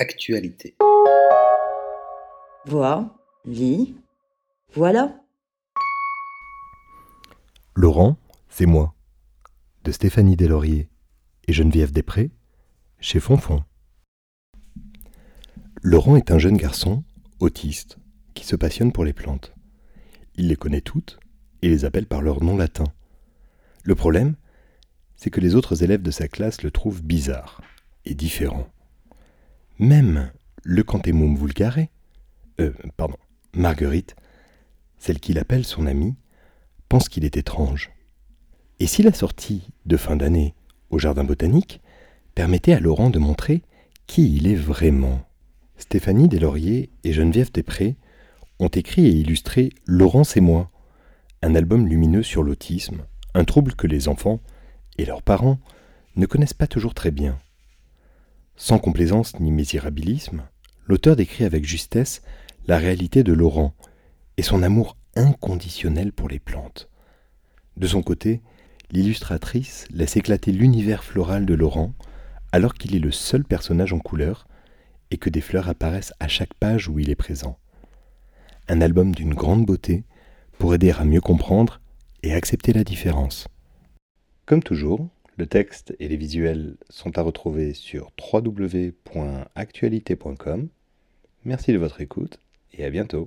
Actualité. Vois, lis, voilà. Laurent, c'est moi, de Stéphanie Deslauriers et Geneviève Després, chez Fonfon. Laurent est un jeune garçon, autiste, qui se passionne pour les plantes. Il les connaît toutes et les appelle par leur nom latin. Le problème, c'est que les autres élèves de sa classe le trouvent bizarre et différent. Même le Cantemum vulgare, euh, pardon, Marguerite, celle qu'il appelle son amie, pense qu'il est étrange. Et si la sortie de fin d'année au jardin botanique permettait à Laurent de montrer qui il est vraiment Stéphanie Deslauriers et Geneviève Després ont écrit et illustré Laurence et moi, un album lumineux sur l'autisme, un trouble que les enfants et leurs parents ne connaissent pas toujours très bien. Sans complaisance ni misérabilisme, l'auteur décrit avec justesse la réalité de Laurent et son amour inconditionnel pour les plantes. De son côté, l'illustratrice laisse éclater l'univers floral de Laurent alors qu'il est le seul personnage en couleur et que des fleurs apparaissent à chaque page où il est présent. Un album d'une grande beauté pour aider à mieux comprendre et accepter la différence. Comme toujours, le texte et les visuels sont à retrouver sur www.actualité.com. Merci de votre écoute et à bientôt.